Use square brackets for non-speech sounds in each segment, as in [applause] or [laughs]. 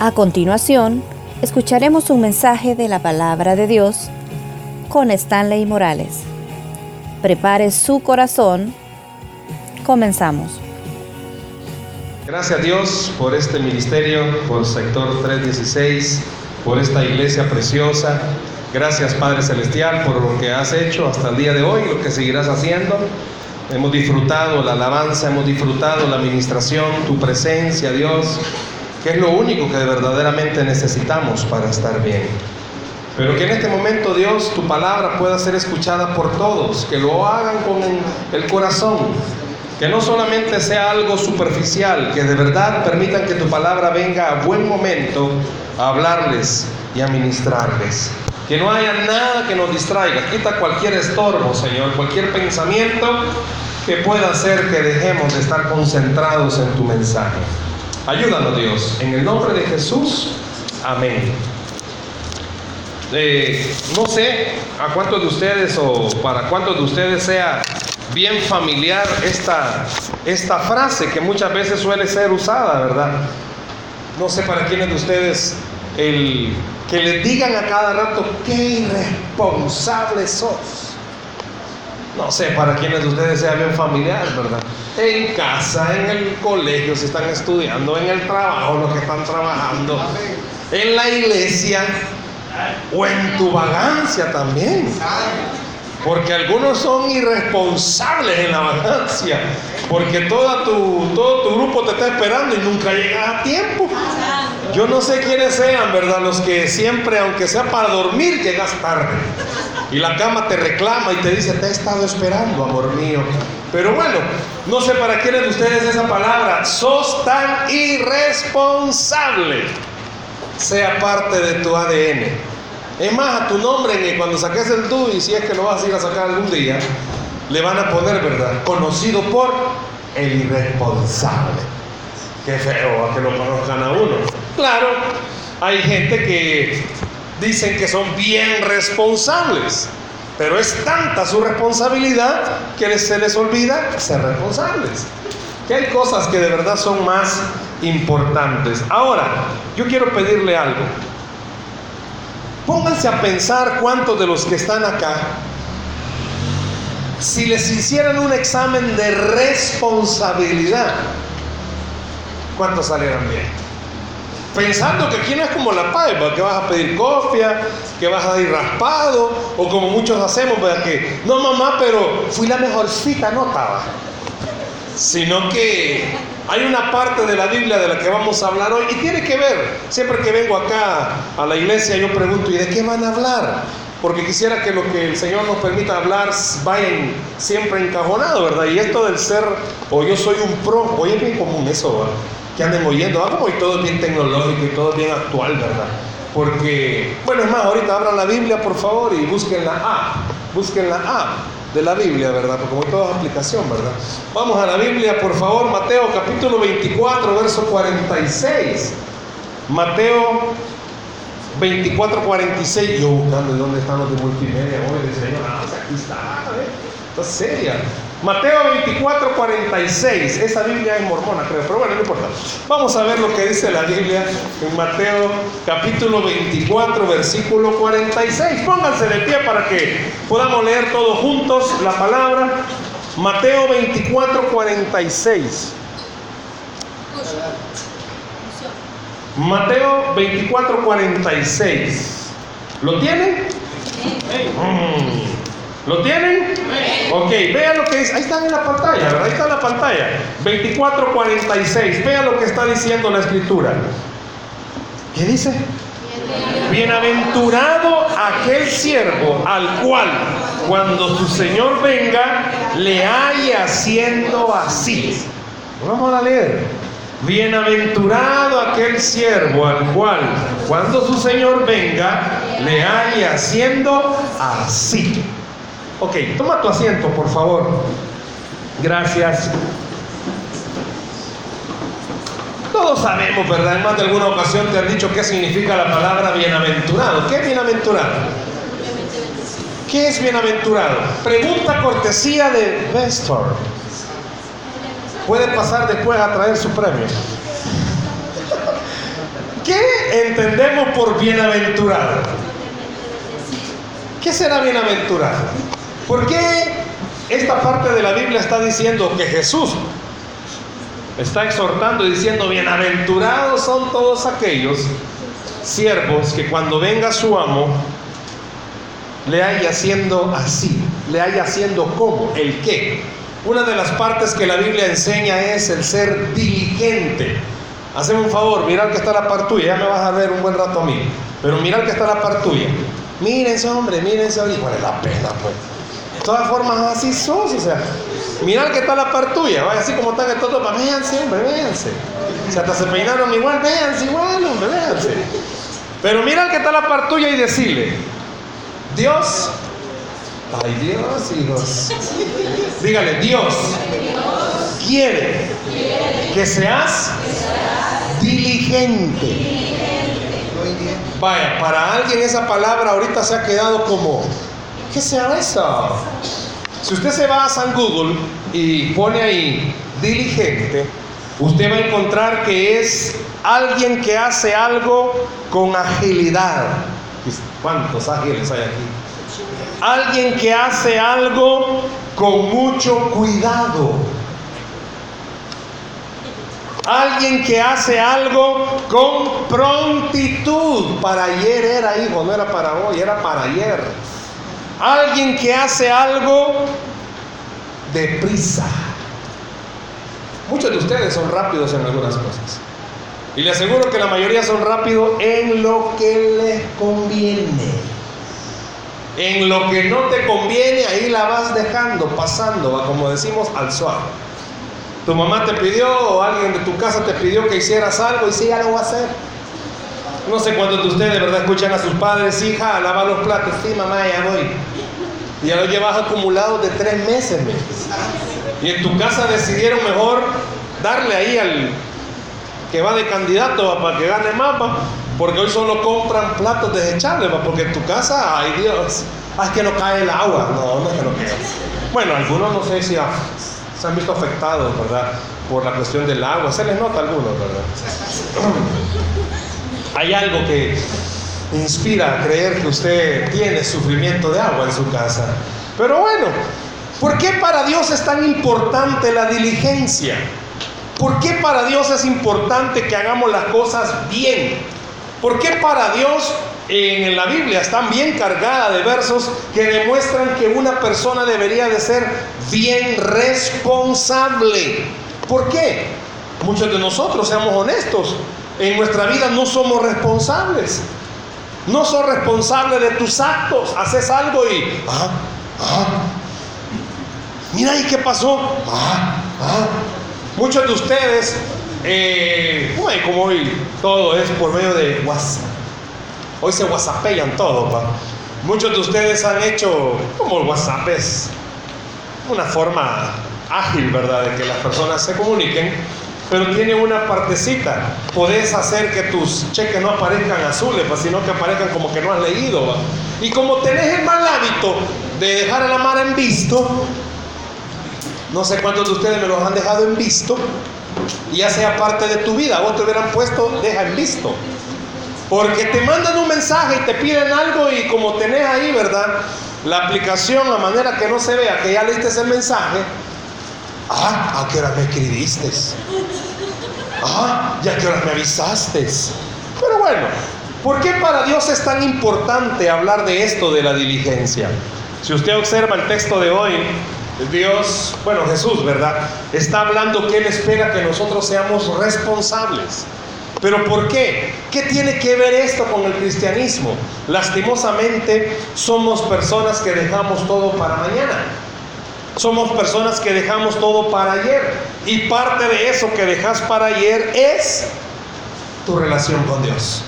A continuación, escucharemos un mensaje de la palabra de Dios con Stanley Morales. Prepare su corazón. Comenzamos. Gracias a Dios por este ministerio, por Sector 316, por esta iglesia preciosa. Gracias Padre Celestial por lo que has hecho hasta el día de hoy, lo que seguirás haciendo. Hemos disfrutado la alabanza, hemos disfrutado la administración, tu presencia, Dios que es lo único que verdaderamente necesitamos para estar bien. Pero que en este momento Dios, tu palabra pueda ser escuchada por todos, que lo hagan con el corazón, que no solamente sea algo superficial, que de verdad permitan que tu palabra venga a buen momento a hablarles y a ministrarles. Que no haya nada que nos distraiga. Quita cualquier estorbo, Señor, cualquier pensamiento que pueda hacer que dejemos de estar concentrados en tu mensaje. Ayúdanos Dios, en el nombre de Jesús, amén. Eh, no sé a cuántos de ustedes o para cuántos de ustedes sea bien familiar esta, esta frase que muchas veces suele ser usada, ¿verdad? No sé para quiénes de ustedes el que les digan a cada rato qué irresponsable sos. No sé para quienes de ustedes sea bien familiar, ¿verdad? En casa, en el colegio, si están estudiando, en el trabajo, los que están trabajando, en la iglesia o en tu vagancia también. Porque algunos son irresponsables en la vagancia. Porque toda tu, todo tu grupo te está esperando y nunca llegas a tiempo. Yo no sé quiénes sean, ¿verdad? Los que siempre, aunque sea para dormir, llegas tarde. Y la cama te reclama y te dice, te he estado esperando, amor mío. Pero bueno, no sé para quiénes de ustedes esa palabra, sos tan irresponsable, sea parte de tu ADN. Es más, a tu nombre, cuando saques el tú, y si es que lo vas a ir a sacar algún día, le van a poner, ¿verdad? Conocido por el irresponsable. Qué feo a que lo conozcan a uno. Claro, hay gente que dicen que son bien responsables, pero es tanta su responsabilidad que se les olvida ser responsables. Que hay cosas que de verdad son más importantes. Ahora, yo quiero pedirle algo. Pónganse a pensar cuántos de los que están acá, si les hicieran un examen de responsabilidad, ¿cuántos salieran bien? Pensando que aquí no es como la paiva, que vas a pedir cofia, que vas a ir raspado, o como muchos hacemos, ¿verdad? que no mamá, pero fui la mejorcita, no estaba. Sino que hay una parte de la Biblia de la que vamos a hablar hoy y tiene que ver, siempre que vengo acá a la iglesia yo pregunto, ¿y de qué van a hablar? Porque quisiera que lo que el Señor nos permita hablar vayan siempre encajonado, ¿verdad? Y esto del ser, o yo soy un pro, hoy es bien común eso, ¿verdad? Que anden oyendo. Como hoy todo es bien tecnológico y todo bien actual, ¿verdad? Porque, bueno, es más, ahorita abran la Biblia, por favor, y busquen la A. Busquen la A de la Biblia, ¿verdad? Porque como toda aplicación, ¿verdad? Vamos a la Biblia, por favor, Mateo capítulo 24, verso 46. Mateo 24, 46. Yo buscando de dónde están los de multimedia hoy, de ah, aquí está, ¿eh? Está seria. Mateo 24, 46. Esa Biblia es mormona, creo, pero bueno, no importa. Vamos a ver lo que dice la Biblia en Mateo capítulo 24, versículo 46. Pónganse de pie para que podamos leer todos juntos la palabra. Mateo 24, 46. Mateo 24, 46. ¿Lo tienen? ¿Lo tienen? Ok, vean lo que dice. Ahí están en la pantalla, ¿verdad? Ahí está en la pantalla. 24:46. Vean lo que está diciendo la escritura. ¿Qué dice? Bienaventurado aquel siervo al cual cuando su Señor venga le haya haciendo así. Vamos a leer. Bienaventurado aquel siervo al cual cuando su Señor venga le haya haciendo así. Ok, toma tu asiento, por favor. Gracias. Todos sabemos, ¿verdad? En más de alguna ocasión te han dicho qué significa la palabra bienaventurado. ¿Qué es bienaventurado? ¿Qué es bienaventurado? Pregunta cortesía de Vestor. Puede pasar después a traer su premio. ¿Qué entendemos por bienaventurado? ¿Qué será bienaventurado? ¿Por qué esta parte de la Biblia está diciendo que Jesús está exhortando y diciendo, bienaventurados son todos aquellos siervos que cuando venga su amo, le haya haciendo así, le haya haciendo como, el qué. Una de las partes que la Biblia enseña es el ser diligente. Haceme un favor, mirar que está la par tuya, ya me vas a ver un buen rato a mí, pero mirar que está la par tuya. Mírense, hombre, mírense, ¿cuál es la pena, pues? Todas formas, así sos, o sea, mirar que está la par tuya, vaya así como están estos dos, véanse, hombre, véanse. Si hasta se peinaron igual, véanse igual, hombre, véanse. Pero mira que está la par tuya y decirle, Dios, ay Dios, hijos, dígale, Dios quiere que seas diligente. Vaya, para alguien esa palabra ahorita se ha quedado como, ¿qué sea eso? Si usted se va a San Google y pone ahí diligente, usted va a encontrar que es alguien que hace algo con agilidad. ¿Cuántos ágiles hay aquí? Alguien que hace algo con mucho cuidado. Alguien que hace algo con prontitud. Para ayer era, hijo, no era para hoy, era para ayer. Alguien que hace algo deprisa. Muchos de ustedes son rápidos en algunas cosas. Y le aseguro que la mayoría son rápidos en lo que les conviene. En lo que no te conviene, ahí la vas dejando, pasando, como decimos, al suave. Tu mamá te pidió o alguien de tu casa te pidió que hicieras algo y sí, ya lo voy a hacer. No sé cuántos de ustedes de verdad escuchan a sus padres, hija, lava los platos, sí, mamá, ya voy. Ya lo llevas acumulado de tres meses. Y en tu casa decidieron mejor darle ahí al que va de candidato para que gane más, porque hoy solo compran platos desechables, porque en tu casa, ay Dios, ah, es que no cae el agua. No, no es que no cae. Bueno, algunos no sé si se han visto afectados, ¿verdad? Por la cuestión del agua. Se les nota a algunos, ¿verdad? [clears throat] Hay algo que inspira a creer que usted tiene sufrimiento de agua en su casa. Pero bueno, ¿por qué para Dios es tan importante la diligencia? ¿Por qué para Dios es importante que hagamos las cosas bien? ¿Por qué para Dios en la Biblia están bien cargadas de versos que demuestran que una persona debería de ser bien responsable? ¿Por qué? Muchos de nosotros, seamos honestos, en nuestra vida no somos responsables. No sos responsable de tus actos. Haces algo y, ah, ah, mira, ¿y qué pasó? Ah, ah. Muchos de ustedes, eh, como hoy todo es por medio de WhatsApp. Hoy se WhatsAppean todo. Muchos de ustedes han hecho, como el WhatsApp es una forma ágil, ¿verdad?, de que las personas se comuniquen pero tiene una partecita. Podés hacer que tus cheques no aparezcan azules, sino que aparezcan como que no has leído. Y como tenés el mal hábito de dejar a la mar en visto, no sé cuántos de ustedes me los han dejado en visto, y ya sea parte de tu vida, vos te hubieran puesto deja en visto. Porque te mandan un mensaje y te piden algo y como tenés ahí, ¿verdad? La aplicación, la manera que no se vea que ya leíste el mensaje, Ah, ¿a qué hora me escribiste? Ah, ¿ya qué hora me avisaste? Pero bueno, ¿por qué para Dios es tan importante hablar de esto de la diligencia? Si usted observa el texto de hoy, Dios, bueno, Jesús, ¿verdad? Está hablando que Él espera que nosotros seamos responsables. ¿Pero por qué? ¿Qué tiene que ver esto con el cristianismo? Lastimosamente somos personas que dejamos todo para mañana. Somos personas que dejamos todo para ayer. Y parte de eso que dejas para ayer es tu relación con Dios.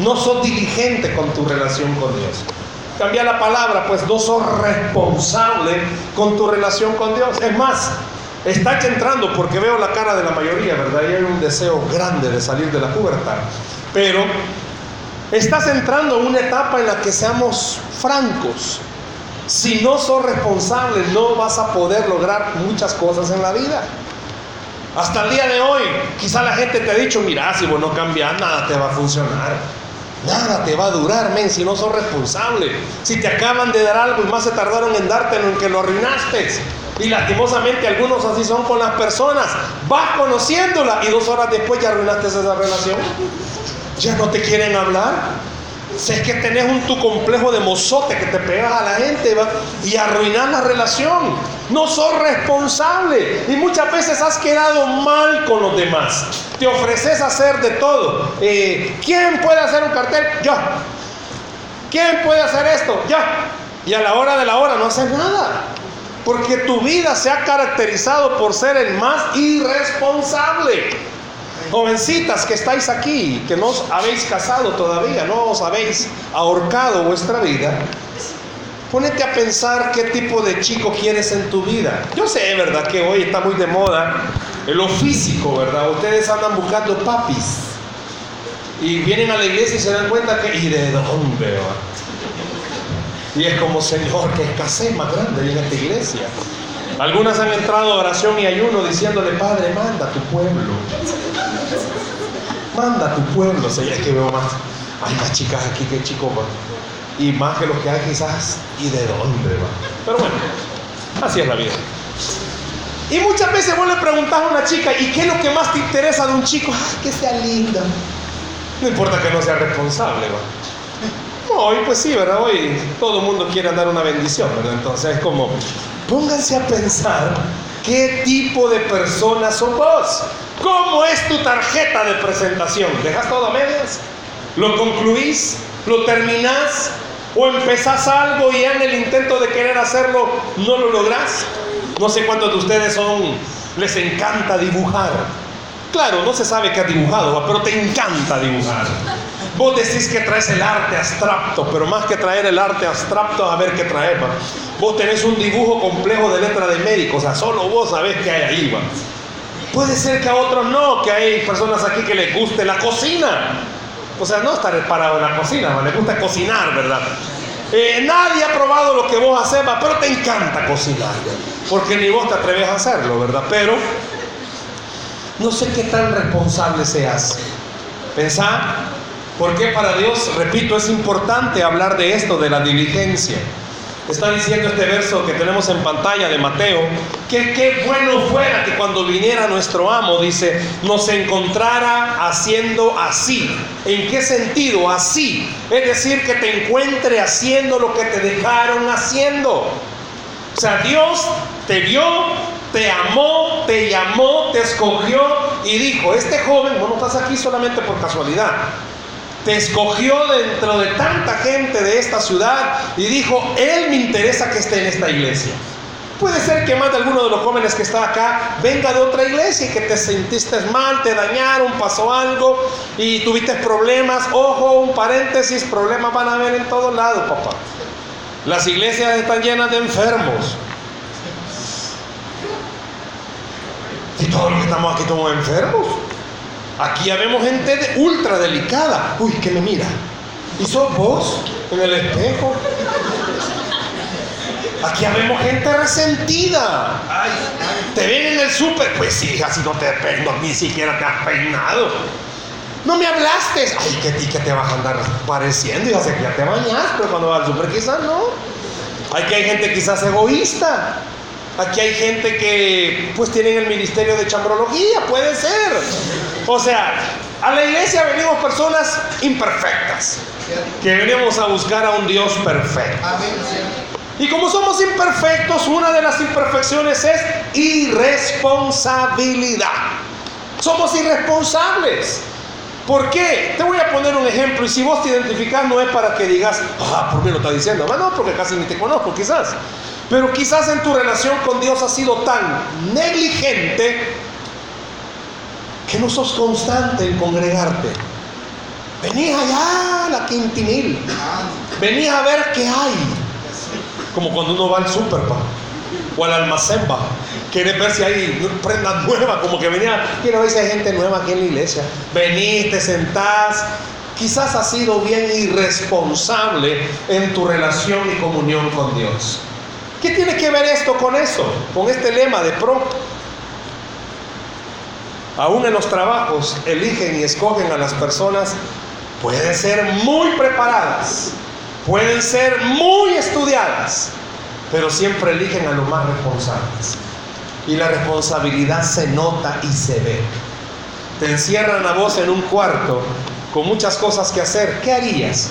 No sos diligente con tu relación con Dios. Cambia la palabra, pues no sos responsable con tu relación con Dios. Es más, estás entrando porque veo la cara de la mayoría, ¿verdad? Y hay un deseo grande de salir de la pubertad. Pero estás entrando en una etapa en la que seamos francos. Si no sos responsable, no vas a poder lograr muchas cosas en la vida. Hasta el día de hoy, quizá la gente te ha dicho, mira, si vos no cambias, nada te va a funcionar. Nada te va a durar, men, si no sos responsable. Si te acaban de dar algo y más se tardaron en dártelo en que lo arruinaste. Y lastimosamente algunos así son con las personas. Vas conociéndola y dos horas después ya arruinaste esa relación. Ya no te quieren hablar. Si es que tenés un tu complejo de mozote que te pegas a la gente y arruinas la relación. No sos responsable. Y muchas veces has quedado mal con los demás. Te ofreces a hacer de todo. Eh, ¿Quién puede hacer un cartel? Yo. ¿Quién puede hacer esto? Yo. Y a la hora de la hora no haces nada. Porque tu vida se ha caracterizado por ser el más irresponsable. Jovencitas que estáis aquí, que no os habéis casado todavía, no os habéis ahorcado vuestra vida, ponete a pensar qué tipo de chico quieres en tu vida. Yo sé, ¿verdad? Que hoy está muy de moda lo físico, ¿verdad? Ustedes andan buscando papis y vienen a la iglesia y se dan cuenta que, ¿y de dónde va? Y es como, Señor, que escasez más grande en esta iglesia. Algunas han entrado a oración y ayuno diciéndole, Padre, manda a tu pueblo. Manda a tu pueblo. Señor, es que veo más. Hay más chicas aquí que chicos. Y más que los que hay quizás. ¿Y de dónde va? Pero bueno, así es la vida. Y muchas veces vos le preguntás a una chica, ¿y qué es lo que más te interesa de un chico? Ay, que sea linda. No importa que no sea responsable, ¿va? hoy pues sí, ¿verdad? Hoy todo el mundo quiere dar una bendición, ¿verdad? Entonces es como, Pónganse a pensar qué tipo de persona sos vos. ¿Cómo es tu tarjeta de presentación? ¿Dejas todo a medias? ¿Lo concluís? ¿Lo terminás? ¿O empezás algo y en el intento de querer hacerlo no lo lográs? No sé cuántos de ustedes son, les encanta dibujar. Claro, no se sabe qué ha dibujado, pero te encanta dibujar. Vos decís que traes el arte abstracto, pero más que traer el arte abstracto, a ver qué traes. Vos tenés un dibujo complejo de letra de médico, o sea, solo vos sabés qué hay ahí. Puede ser que a otros no, que hay personas aquí que les guste la cocina. O sea, no estar parado en la cocina, les gusta cocinar, ¿verdad? Eh, nadie ha probado lo que vos haces, pero te encanta cocinar, porque ni vos te atreves a hacerlo, ¿verdad? Pero no sé qué tan responsable seas. Pensá, porque para Dios, repito, es importante hablar de esto, de la diligencia. Está diciendo este verso que tenemos en pantalla de Mateo, que qué bueno fuera que cuando viniera nuestro amo, dice, nos encontrara haciendo así. ¿En qué sentido? Así. Es decir, que te encuentre haciendo lo que te dejaron haciendo. O sea, Dios te vio, te amó, te llamó, te escogió y dijo, este joven, no estás aquí solamente por casualidad. Te escogió dentro de tanta gente de esta ciudad y dijo, Él me interesa que esté en esta iglesia. Puede ser que más de alguno de los jóvenes que está acá venga de otra iglesia y que te sentiste mal, te dañaron, pasó algo y tuviste problemas. Ojo, un paréntesis, problemas van a haber en todos lados, papá. Las iglesias están llenas de enfermos. Y todos los que estamos aquí somos enfermos. Aquí ya vemos gente ultra delicada. Uy, que me mira. ¿Y sos vos en el espejo? Aquí ya vemos gente resentida. Te ven en el súper. Pues sí, hija, si no te peinas, ni siquiera te has peinado. No me hablaste. Ay, que ti que te vas a andar pareciendo. Y sé que ya te bañas, pero cuando vas al súper quizás no. Aquí hay gente quizás egoísta. Aquí hay gente que pues tienen el ministerio de chambrología, puede ser. O sea, a la iglesia venimos personas imperfectas, que venimos a buscar a un Dios perfecto. Y como somos imperfectos, una de las imperfecciones es irresponsabilidad. Somos irresponsables. ¿Por qué? Te voy a poner un ejemplo y si vos te identificas no es para que digas, ah, ¿por qué lo está diciendo? Bueno, porque casi ni te conozco quizás. Pero quizás en tu relación con Dios has sido tan negligente que no sos constante en congregarte. Venís allá a la quintinil. Venís a ver qué hay. Como cuando uno va al super o al almacén va. Quieres ver si hay prendas nuevas, como que venía, quiero ver si hay gente nueva aquí en la iglesia. Venís, te sentás. Quizás has sido bien irresponsable en tu relación y comunión con Dios. ¿Qué tiene que ver esto con eso? Con este lema de pro. Aún en los trabajos, eligen y escogen a las personas, pueden ser muy preparadas, pueden ser muy estudiadas, pero siempre eligen a los más responsables. Y la responsabilidad se nota y se ve. Te encierran a vos en un cuarto con muchas cosas que hacer. ¿Qué harías?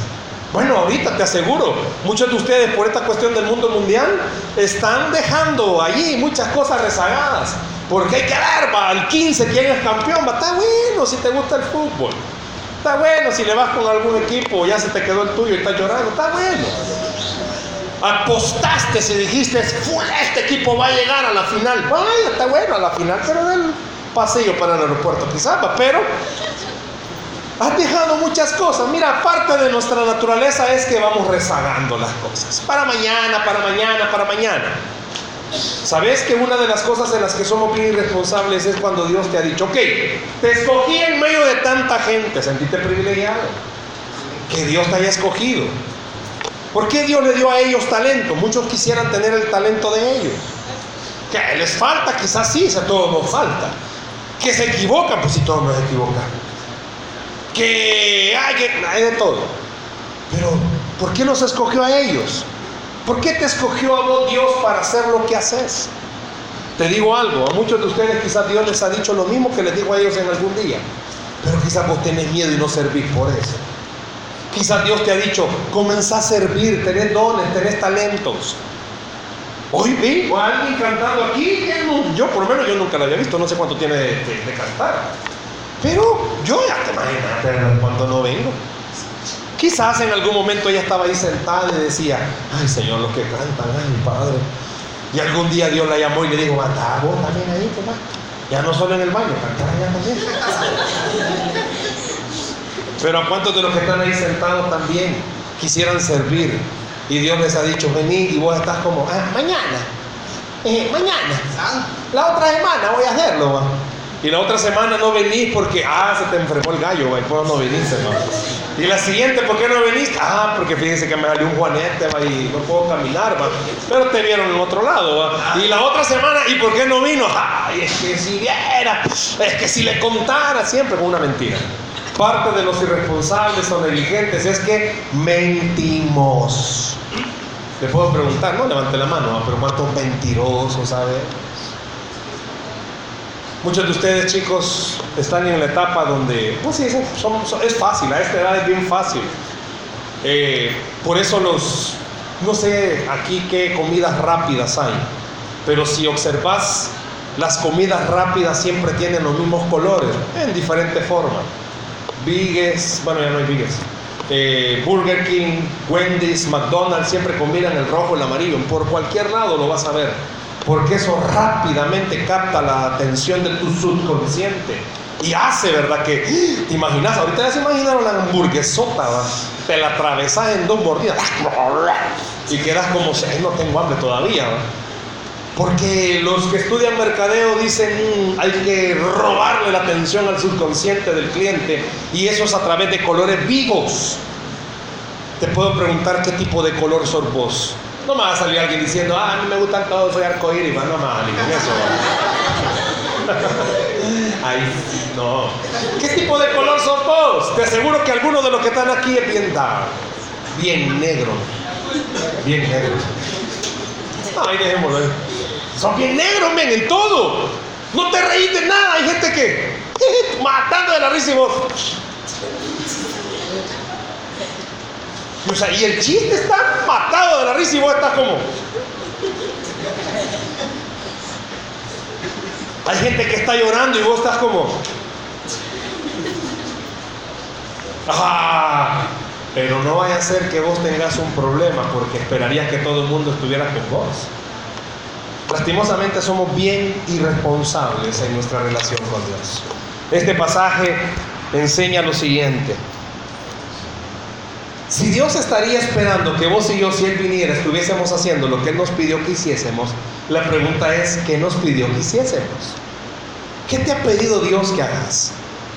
Bueno, ahorita te aseguro, muchos de ustedes por esta cuestión del mundo mundial están dejando allí muchas cosas rezagadas. Porque hay que dar, va, al 15 quién es campeón, va, está bueno si te gusta el fútbol. Está bueno si le vas con algún equipo, ya se te quedó el tuyo y estás llorando, está bueno. Apostaste si dijiste, este equipo va a llegar a la final. Vaya, está bueno a la final, pero del pasillo para el aeropuerto quizás, va, pero Has dejado muchas cosas. Mira, parte de nuestra naturaleza es que vamos rezagando las cosas. Para mañana, para mañana, para mañana. ¿Sabes que una de las cosas en las que somos bien irresponsables es cuando Dios te ha dicho, ok, te escogí en medio de tanta gente, sentiste privilegiado? Que Dios te haya escogido. ¿Por qué Dios le dio a ellos talento? Muchos quisieran tener el talento de ellos. Que les falta, quizás sí, a todos nos falta. Que se equivocan, pues si todos nos equivocan que hay, hay de todo. Pero, ¿por qué los escogió a ellos? ¿Por qué te escogió a vos Dios para hacer lo que haces? Te digo algo, a muchos de ustedes quizás Dios les ha dicho lo mismo que les dijo a ellos en algún día, pero quizás vos tenés miedo y no servís por eso. Quizás Dios te ha dicho, comenzá a servir, tenés dones, tenés talentos. Hoy vi a alguien cantando aquí, yo por lo menos yo nunca lo había visto, no sé cuánto tiene de cantar. Pero yo ya te imaginas cuando no vengo. Quizás en algún momento ella estaba ahí sentada y decía, ay Señor, los que cantan, ay Padre. Y algún día Dios la llamó y le dijo, mata vos también ahí, papá. Ya no solo en el baño, cantar allá también. Pero a cuántos de los que están ahí sentados también quisieran servir. Y Dios les ha dicho, vení y vos estás como, ah, mañana, eh, mañana, la otra semana voy a hacerlo. ¿va? Y la otra semana no venís porque, ah, se te enfermó el gallo, y pues no viniste, ¿no? Y la siguiente, ¿por qué no viniste? Ah, porque fíjense que me salió un juanete, y no puedo caminar, ¿va? Pero te vieron en otro lado. Y la otra semana, ¿y por qué no vino? Ay, es que si viera, es que si le contara, siempre con una mentira. Parte de los irresponsables o negligentes es que mentimos. Le puedo preguntar, no levante la mano, pero cuántos mentirosos, ¿sabe? Muchos de ustedes, chicos, están en la etapa donde, pues sí, es fácil, a esta edad es bien fácil. Eh, por eso los, no sé aquí qué comidas rápidas hay, pero si observas, las comidas rápidas siempre tienen los mismos colores, en diferente forma. Bigues, bueno, ya no hay Bigues. Eh, Burger King, Wendy's, McDonald's siempre combinan el rojo y el amarillo. Por cualquier lado lo vas a ver porque eso rápidamente capta la atención de tu subconsciente y hace, ¿verdad? Que te imaginas, ahorita ya se imaginaron la hamburguesota, te la atravesas en dos mordidas y quedas como no tengo hambre todavía. Porque los que estudian mercadeo dicen mm, hay que robarle la atención al subconsciente del cliente y eso es a través de colores vivos. Te puedo preguntar qué tipo de color sos vos. No me va a salir alguien diciendo, ah, a mí me gustan todos, soy arcoíris, no me va a eso. [laughs] Ay, no. ¿Qué tipo de color sos vos? Te aseguro que algunos de los que están aquí es bien dado, bien negro, bien negro. Ay, dejémoslo ahí. Son bien negros, men, en todo. No te reís de nada. Hay gente que [laughs] matando de la risa y vos. Y, el chiste está matado de la risa y vos estás como. Hay gente que está llorando y vos estás como. Ah, pero no vaya a ser que vos tengas un problema porque esperarías que todo el mundo estuviera con vos. Lastimosamente somos bien irresponsables en nuestra relación con Dios. Este pasaje enseña lo siguiente. Si Dios estaría esperando que vos y yo, si Él viniera, estuviésemos haciendo lo que Él nos pidió que hiciésemos, la pregunta es, ¿qué nos pidió que hiciésemos? ¿Qué te ha pedido Dios que hagas?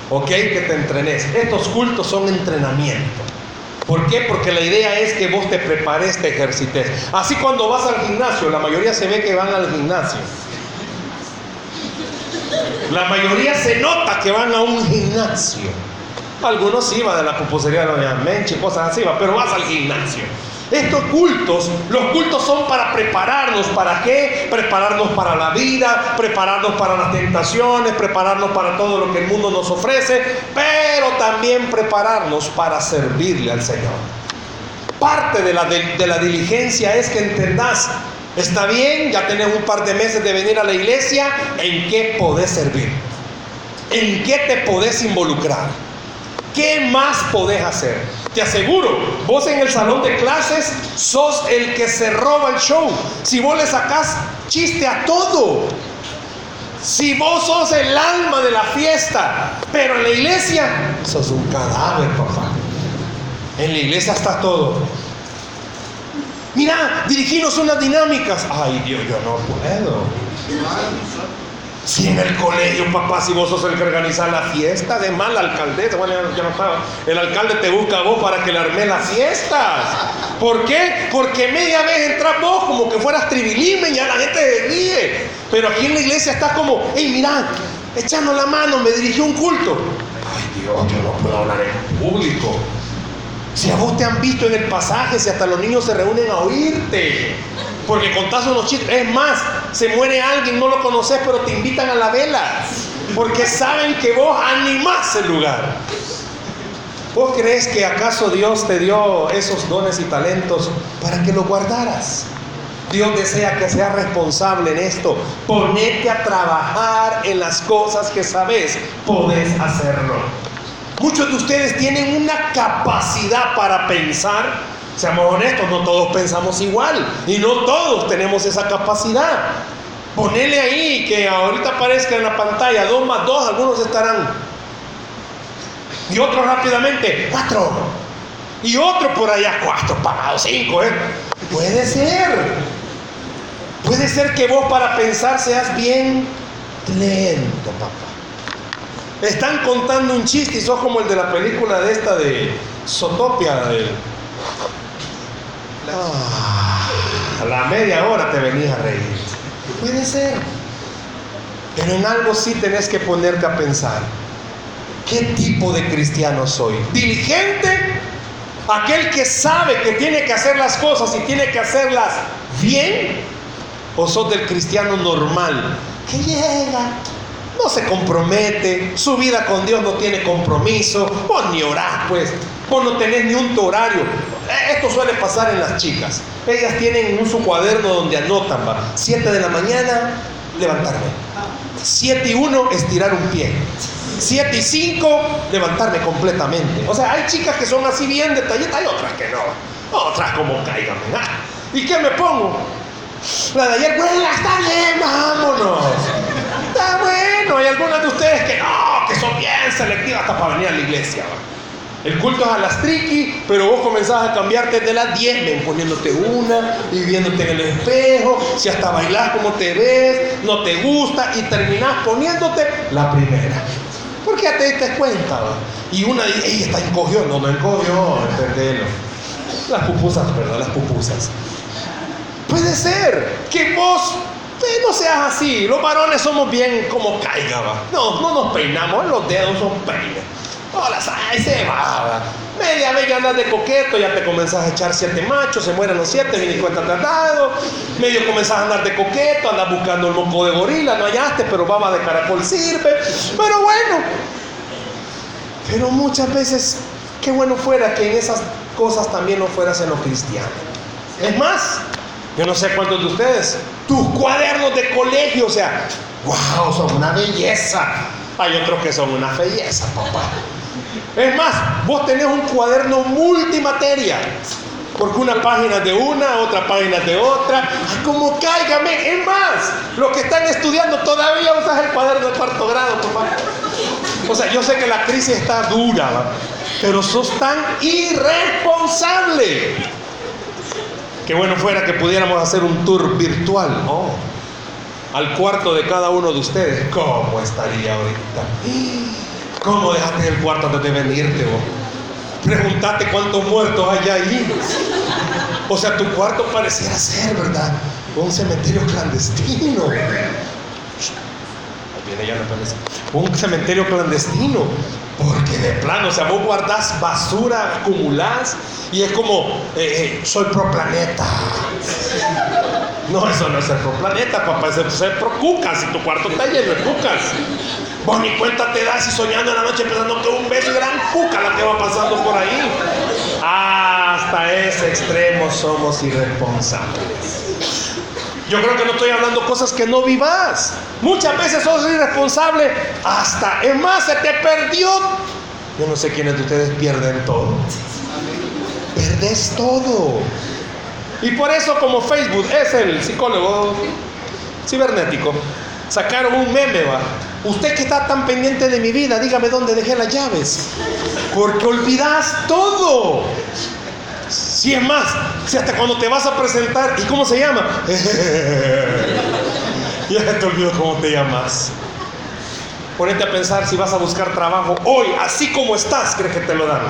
¿Ok? Que te entrenes. Estos cultos son entrenamiento. ¿Por qué? Porque la idea es que vos te prepares, te ejercites. Así cuando vas al gimnasio, la mayoría se ve que van al gimnasio. La mayoría se nota que van a un gimnasio. Algunos iban de la pupusería de la Menche, cosas así, pero vas al gimnasio. Estos cultos, los cultos son para prepararnos. ¿Para qué? Prepararnos para la vida, prepararnos para las tentaciones, prepararnos para todo lo que el mundo nos ofrece, pero también prepararnos para servirle al Señor. Parte de la, de, la diligencia es que entendás, está bien, ya tenés un par de meses de venir a la iglesia, ¿en qué podés servir? ¿En qué te podés involucrar? ¿Qué más podés hacer? Te aseguro, vos en el salón de clases sos el que se roba el show. Si vos le sacás chiste a todo. Si vos sos el alma de la fiesta, pero en la iglesia sos un cadáver, papá. En la iglesia está todo. Mira, dirigimos unas dinámicas. Ay, Dios, yo no puedo. Si en el colegio, papá, si vos sos el que organiza la fiesta, de mal alcaldesa, bueno, ya no estaba, el alcalde te busca a vos para que le arme las fiestas. ¿Por qué? Porque media vez entras vos como que fueras tribilime y ya la gente se ríe. Pero aquí en la iglesia está como, hey, mira, echando la mano, me dirigió un culto. Ay Dios, yo no puedo hablar en público. Si a vos te han visto en el pasaje, si hasta los niños se reúnen a oírte porque contás unos chistes. Es más, se muere alguien, no lo conoces, pero te invitan a la vela. Porque saben que vos animás el lugar. ¿Vos crees que acaso Dios te dio esos dones y talentos para que los guardaras? Dios desea que seas responsable en esto. Ponete a trabajar en las cosas que sabes. Podés hacerlo. Muchos de ustedes tienen una capacidad para pensar Seamos honestos, no todos pensamos igual y no todos tenemos esa capacidad. Ponele ahí que ahorita aparezca en la pantalla 2 más 2, algunos estarán. Y otro rápidamente, 4. Y otro por allá, 4 pagados, 5. ¿eh? Puede ser. Puede ser que vos para pensar seas bien lento, papá. Están contando un chiste y sos como el de la película de esta de Sotopia, Ah, a la media hora te venís a reír. Puede ser. Pero en algo sí tenés que ponerte a pensar. ¿Qué tipo de cristiano soy? ¿Diligente? ¿Aquel que sabe que tiene que hacer las cosas y tiene que hacerlas bien? ¿O sos del cristiano normal? Que llega, no se compromete, su vida con Dios no tiene compromiso, o ni orar, pues, o no tenés ni un horario. Esto suele pasar en las chicas. Ellas tienen un su cuaderno donde anotan, va. 7 de la mañana, levantarme. 7 y 1, estirar un pie. 7 y 5, levantarme completamente. O sea, hay chicas que son así bien detallitas, hay otras que no. Otras como caigan. ¿Y qué me pongo? La de ayer, bueno, está bien, vámonos. Hasta para venir a la iglesia. El culto es a las triqui, pero vos comenzás a cambiarte de las 10, ven poniéndote una y viéndote en el espejo, si hasta bailás como te ves, no te gusta y terminás poniéndote la primera. Porque ya te diste cuenta, Y una dice, ¡ey, está encogió! No, no encogió, entendelo. Las pupusas, ¿verdad? Las pupusas. Puede ser que vos no seas así. Los varones somos bien como caiga, No, no nos peinamos, los dedos son peines. Hola, ay, se va. Media vez ya andas de coqueto, ya te comenzás a echar siete machos, se mueren los siete, ni cuenta tratado. Medio comenzás a andar de coqueto, andas buscando el moco de gorila, no hallaste, pero baba de caracol sirve. Pero bueno, pero muchas veces, qué bueno fuera que en esas cosas también no fueras en lo cristiano. Es más, yo no sé cuántos de ustedes, tus cuadernos de colegio, o sea, wow, son una belleza. Hay otros que son una belleza, papá. Es más, vos tenés un cuaderno multimateria. Porque una página de una, otra página de otra. Como cáigame. Es más, los que están estudiando todavía usas el cuaderno de cuarto grado, papá. O sea, yo sé que la crisis está dura, pero sos tan irresponsable. Qué bueno fuera que pudiéramos hacer un tour virtual. Oh, al cuarto de cada uno de ustedes. ¿Cómo estaría ahorita? ¿Cómo dejaste el cuarto antes de venirte vos? Preguntate cuántos muertos hay ahí. O sea, tu cuarto pareciera ser, ¿verdad? Un cementerio clandestino. Un cementerio clandestino. De plano, o sea, vos guardás basura, acumulás y es como, eh, eh, soy pro planeta. No, eso no es ser pro planeta, papá, eso es ser pro cucas y tu cuarto está lleno de cucas. Vos ni cuenta te das y soñando en la noche pensando que un beso gran cuca la que va pasando por ahí. Hasta ese extremo somos irresponsables. Yo creo que no estoy hablando cosas que no vivas. Muchas veces sos irresponsable hasta, es más, se te perdió. Yo no sé quiénes de ustedes pierden todo. Perdes todo. Y por eso como Facebook es el psicólogo cibernético, sacaron un meme, va. Usted que está tan pendiente de mi vida, dígame dónde dejé las llaves. Porque olvidas todo. Si es más, si hasta cuando te vas a presentar, ¿y cómo se llama? [laughs] ya te olvido cómo te llamas. Ponete a pensar si vas a buscar trabajo hoy, así como estás, crees que te lo dan.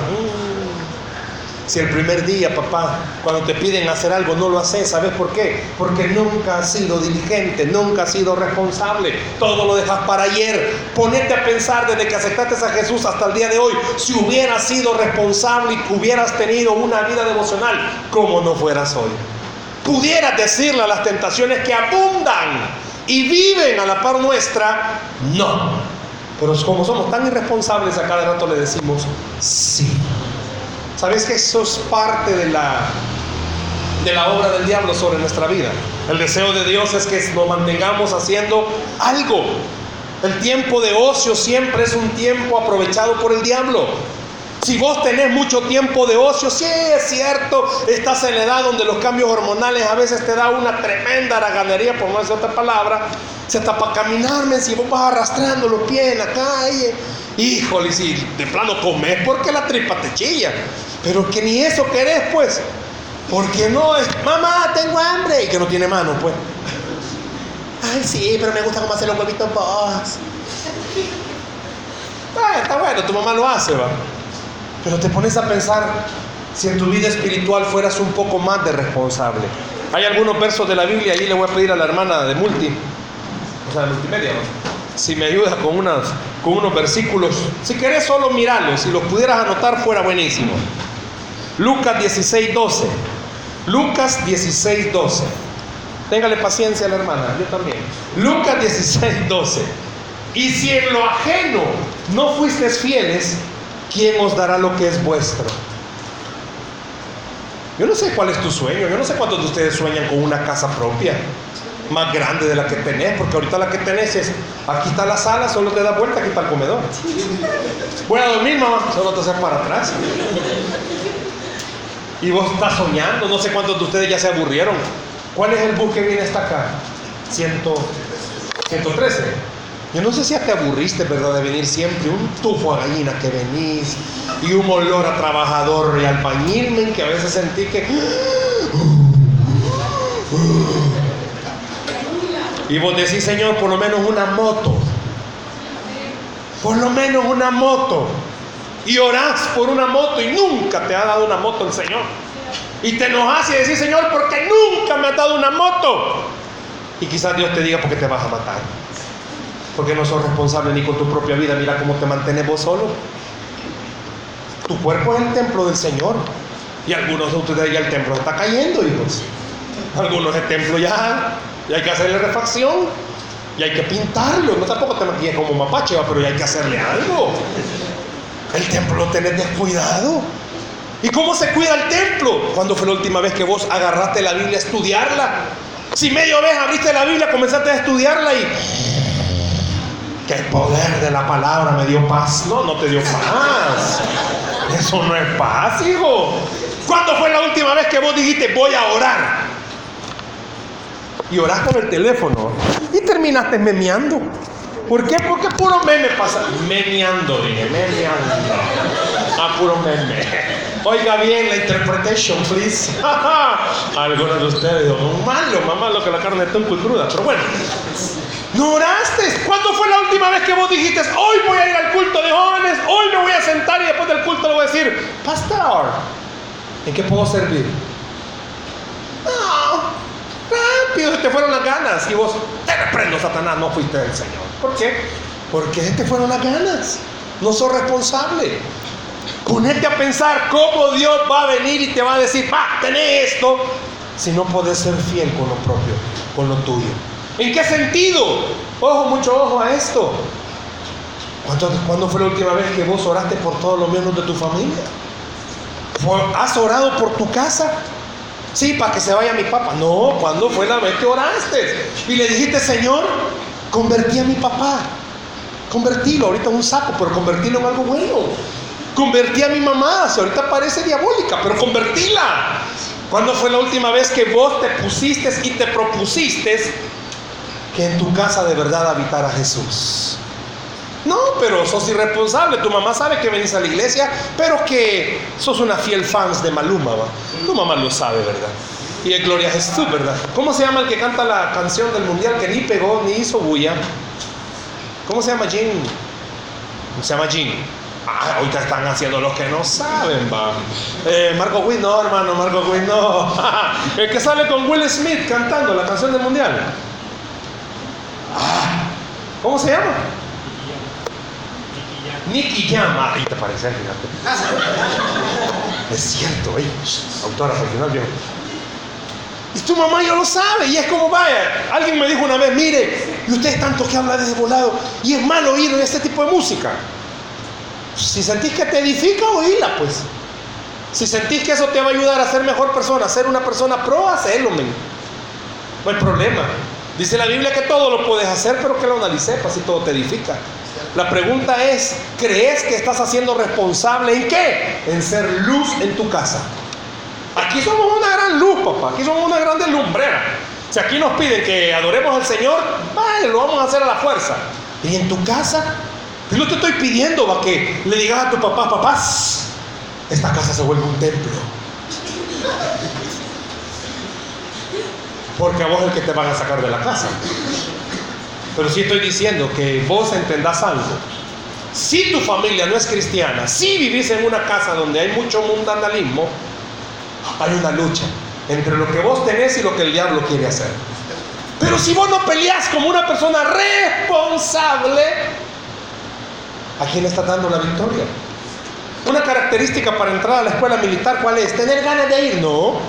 Si el primer día, papá, cuando te piden hacer algo, no lo haces, ¿sabes por qué? Porque nunca has sido diligente, nunca has sido responsable, todo lo dejas para ayer. Ponete a pensar desde que aceptaste a Jesús hasta el día de hoy, si hubieras sido responsable y hubieras tenido una vida devocional, como no fueras hoy. Pudieras decirle a las tentaciones que abundan y viven a la par nuestra, no. Pero como somos tan irresponsables, a cada rato le decimos sí. ¿Sabes que eso es parte de la, de la obra del diablo sobre nuestra vida? El deseo de Dios es que nos mantengamos haciendo algo. El tiempo de ocio siempre es un tiempo aprovechado por el diablo. Si vos tenés mucho tiempo de ocio, sí es cierto, estás en la edad donde los cambios hormonales a veces te da una tremenda raganería, por no decir otra palabra, se está para caminarme, si vos vas arrastrando los pies en la calle, híjole, si de plano comes porque la tripa te chilla, pero que ni eso querés, pues, porque no es, mamá, tengo hambre, y que no tiene mano, pues. Ay, sí, pero me gusta cómo hacer los huevitos vos. [laughs] Ah, está bueno, tu mamá lo hace, va. Pero te pones a pensar si en tu vida espiritual fueras un poco más de responsable. Hay algunos versos de la Biblia, ahí le voy a pedir a la hermana de Multi, o sea, de multimedia, si me ayuda con, unas, con unos versículos. Si querés solo mirarlos, si los pudieras anotar fuera buenísimo. Lucas 16, 12. Lucas 16, 12. Téngale paciencia a la hermana, yo también. Lucas 16, 12. Y si en lo ajeno no fuisteis fieles, ¿quién os dará lo que es vuestro? Yo no sé cuál es tu sueño, yo no sé cuántos de ustedes sueñan con una casa propia, más grande de la que tenés, porque ahorita la que tenés es, aquí está la sala, solo te da vuelta, aquí está el comedor. Voy a dormir, mamá, solo te haces para atrás. Y vos estás soñando, no sé cuántos de ustedes ya se aburrieron. ¿Cuál es el bus que viene hasta acá? 113. Yo no sé si ya te aburriste, ¿verdad? De venir siempre, un tufo a gallina que venís y un olor a trabajador y albañil, que a veces sentí que... Y vos decís, Señor, por lo menos una moto. Por lo menos una moto y orás por una moto y nunca te ha dado una moto el Señor. Y te enojas y decís, Señor, porque nunca me ha dado una moto. Y quizás Dios te diga porque te vas a matar. Porque no sos responsable ni con tu propia vida. Mira cómo te mantienes vos solo. Tu cuerpo es el templo del Señor. Y algunos de ustedes ya el templo está cayendo, hijos. Algunos el templo ya, ya hay que hacerle refacción. Y hay que pintarlo. No tampoco te maquilles como mapache, pero ya hay que hacerle algo. El templo lo tenés descuidado. ¿Y cómo se cuida el templo? ¿Cuándo fue la última vez que vos agarraste la Biblia a estudiarla? Si medio vez abriste la Biblia, comenzaste a estudiarla y... Que el poder de la palabra me dio paz. No, no te dio paz. Eso no es paz, hijo. ¿Cuándo fue la última vez que vos dijiste voy a orar? Y orás con el teléfono. Y terminaste memeando. ¿Por qué? Porque puro meme pasa. Memeando, dije, memeando. Ah, puro meme. Oiga bien la interpretation, please. [laughs] Algunos de ustedes, malo, más malo que la carne está muy cruda. Pero bueno, no oraste. ¿Cuándo fue la última vez que vos dijiste, hoy voy a ir al culto de jóvenes, hoy me voy a sentar y después del culto le voy a decir, pastor, ¿en qué puedo servir? No, rápido, se te fueron las ganas. Y vos, te reprendo, Satanás, no fuiste el Señor. ¿Por qué? Porque te fueron las ganas. No sos responsable. Ponete a pensar cómo Dios va a venir y te va a decir, va, tenés esto, si no puedes ser fiel con lo propio, con lo tuyo. ¿En qué sentido? Ojo, mucho ojo a esto. ¿Cuándo, fue la última vez que vos oraste por todos los miembros de tu familia? ¿Has orado por tu casa? Sí, para que se vaya mi papá. No, ¿cuándo fue la vez que oraste? Y le dijiste, Señor, convertí a mi papá. Convertilo, ahorita en un saco, pero convertilo en algo bueno. Convertí a mi mamá, si ahorita parece diabólica, pero convertila. ¿Cuándo fue la última vez que vos te pusiste y te propusiste que en tu casa de verdad habitara Jesús? No, pero sos irresponsable. Tu mamá sabe que venís a la iglesia, pero que sos una fiel fans de Maluma. ¿va? Tu mamá lo sabe, ¿verdad? Y es Gloria a Jesús, ¿verdad? ¿Cómo se llama el que canta la canción del mundial que ni pegó ni hizo bulla? ¿Cómo se llama Jim? Se llama Jim. Ah, ahorita están haciendo los que no saben, va. Eh, Marco Witt, no, hermano, Marco Witt, no. [laughs] el que sale con Will Smith cantando la canción del mundial. Ah, ¿Cómo se llama? Nicky Jam. Ahí te parece, fíjate. Es cierto, ¿eh? Autora original, bien. Y tu mamá ya lo sabe, y es como vaya. Alguien me dijo una vez, mire, y usted es tanto que habla desde volado, y es malo oír este tipo de música. Si sentís que te edifica, oíla, pues. Si sentís que eso te va a ayudar a ser mejor persona, a ser una persona pro, hacelo, men. No hay problema. Dice la Biblia que todo lo puedes hacer, pero que lo analices, para si todo te edifica. La pregunta es, ¿crees que estás haciendo responsable en qué? En ser luz en tu casa. Aquí somos una gran luz, papá. Aquí somos una grande lumbrera. Si aquí nos piden que adoremos al Señor, vale, lo vamos a hacer a la fuerza. Y en tu casa, yo no te estoy pidiendo para que le digas a tu papá, papás, esta casa se vuelve un templo. Porque a vos es el que te van a sacar de la casa. Pero sí estoy diciendo que vos entendás algo. Si tu familia no es cristiana, si vivís en una casa donde hay mucho mundanalismo, hay una lucha entre lo que vos tenés y lo que el diablo quiere hacer. Pero si vos no peleás como una persona responsable, ¿a quién está dando la victoria? Una característica para entrar a la escuela militar, ¿cuál es? Tener ganas de ir, no.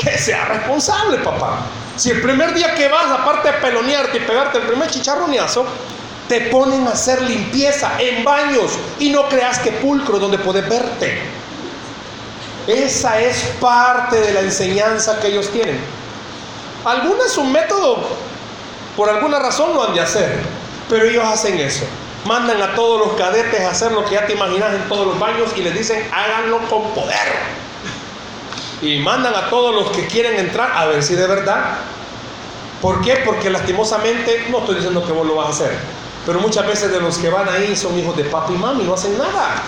Que sea responsable, papá. Si el primer día que vas, aparte de pelonearte y pegarte el primer chicharroneazo, te ponen a hacer limpieza en baños y no creas que pulcro donde puedes verte. Esa es parte de la enseñanza que ellos tienen. Algunas un método, por alguna razón lo han de hacer, pero ellos hacen eso. Mandan a todos los cadetes a hacer lo que ya te imaginas en todos los baños y les dicen háganlo con poder. Y mandan a todos los que quieren entrar a ver si de verdad. ¿Por qué? Porque lastimosamente, no estoy diciendo que vos lo vas a hacer, pero muchas veces de los que van ahí son hijos de papi y mami, no hacen nada.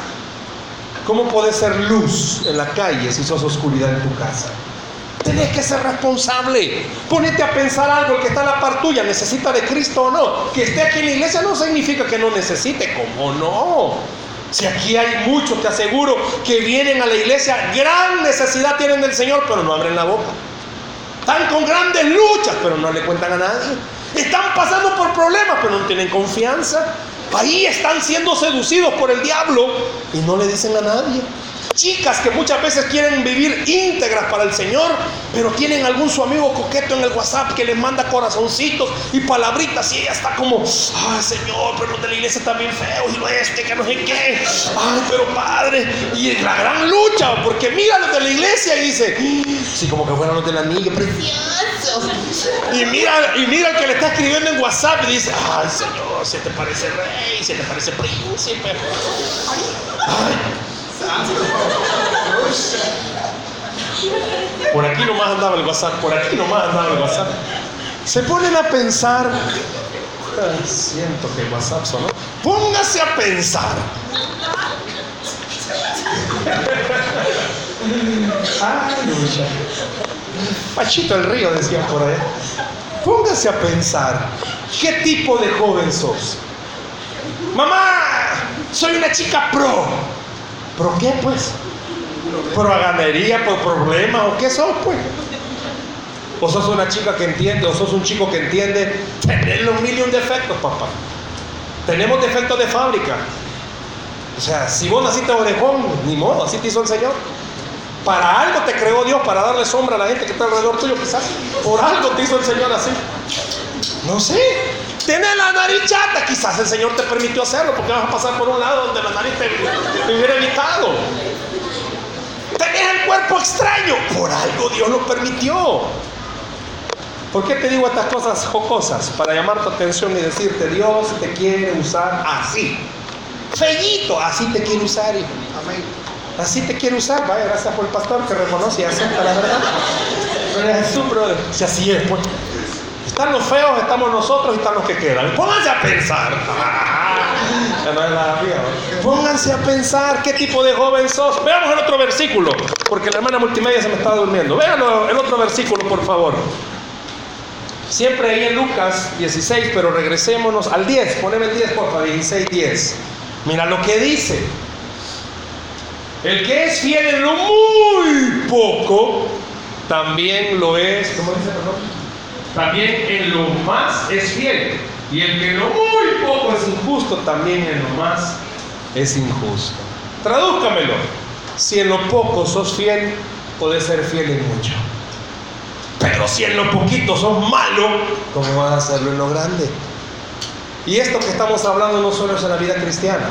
¿Cómo puedes ser luz en la calle si sos oscuridad en tu casa? Tienes que ser responsable. Ponete a pensar algo, que está a la par tuya, ¿necesita de Cristo o no? Que esté aquí en la iglesia no significa que no necesite, ¿cómo no? Si aquí hay muchos, te aseguro, que vienen a la iglesia, gran necesidad tienen del Señor, pero no abren la boca. Están con grandes luchas, pero no le cuentan a nadie. Están pasando por problemas, pero no tienen confianza. Ahí están siendo seducidos por el diablo y no le dicen a nadie. Chicas que muchas veces quieren vivir íntegras para el Señor, pero tienen algún su amigo coqueto en el WhatsApp que les manda corazoncitos y palabritas y ella está como, ay Señor, pero los de la iglesia están bien feos y lo este, que no sé qué. Ay, pero Padre, y la gran lucha, porque mira los de la iglesia y dice, sí, como que fueran los de la niña, preciosos. Y mira, y mira el que le está escribiendo en WhatsApp y dice, ay Señor, se te parece rey, se te parece príncipe. Ay, por aquí nomás andaba el WhatsApp, por aquí nomás andaba el WhatsApp. Se ponen a pensar. siento que el WhatsApp sonó. Póngase a pensar. Pachito el río decía por ahí. Póngase a pensar. ¿Qué tipo de joven sos? Mamá, soy una chica pro. ¿Pro qué, pues? ¿Por ganadería, por problemas o qué sos, pues? O sos una chica que entiende, o sos un chico que entiende, tener los mil y un defectos, papá. Tenemos defectos de fábrica. O sea, si vos naciste orejón, ni modo, así te hizo el Señor. Para algo te creó Dios, para darle sombra a la gente que está alrededor tuyo, quizás. Por algo te hizo el Señor así. No sé. Tienes la nariz chata, quizás el Señor te permitió hacerlo, porque vas a pasar por un lado donde la nariz te, hubiera evitado. Tenés el cuerpo extraño, por algo Dios lo permitió. ¿Por qué te digo estas cosas jocosas? Para llamar tu atención y decirte, Dios te quiere usar así. Feñito, así te quiere usar, hijo. Amén. Así te quiere usar. Vaya, gracias por el pastor que reconoce y acepta la verdad. Pero Jesús, brother. Si así es, pues. Están los feos, estamos nosotros y están los que quedan. Pónganse a pensar. [laughs] Pónganse a pensar qué tipo de joven sos. Veamos el otro versículo, porque la hermana multimedia se me está durmiendo. Vean el otro versículo, por favor. Siempre ahí en Lucas 16, pero regresémonos al 10. Poneme el 10, por favor, 16, 10. Mira lo que dice. El que es fiel en lo muy poco, también lo es. ¿Cómo dice, perdón? También en lo más es fiel. Y el que en lo muy poco es injusto, también en lo más es injusto. Tradúzcamelo. Si en lo poco sos fiel, podés ser fiel en mucho. Pero si en lo poquito sos malo, ¿cómo vas a hacerlo en lo grande? Y esto que estamos hablando no solo es en la vida cristiana.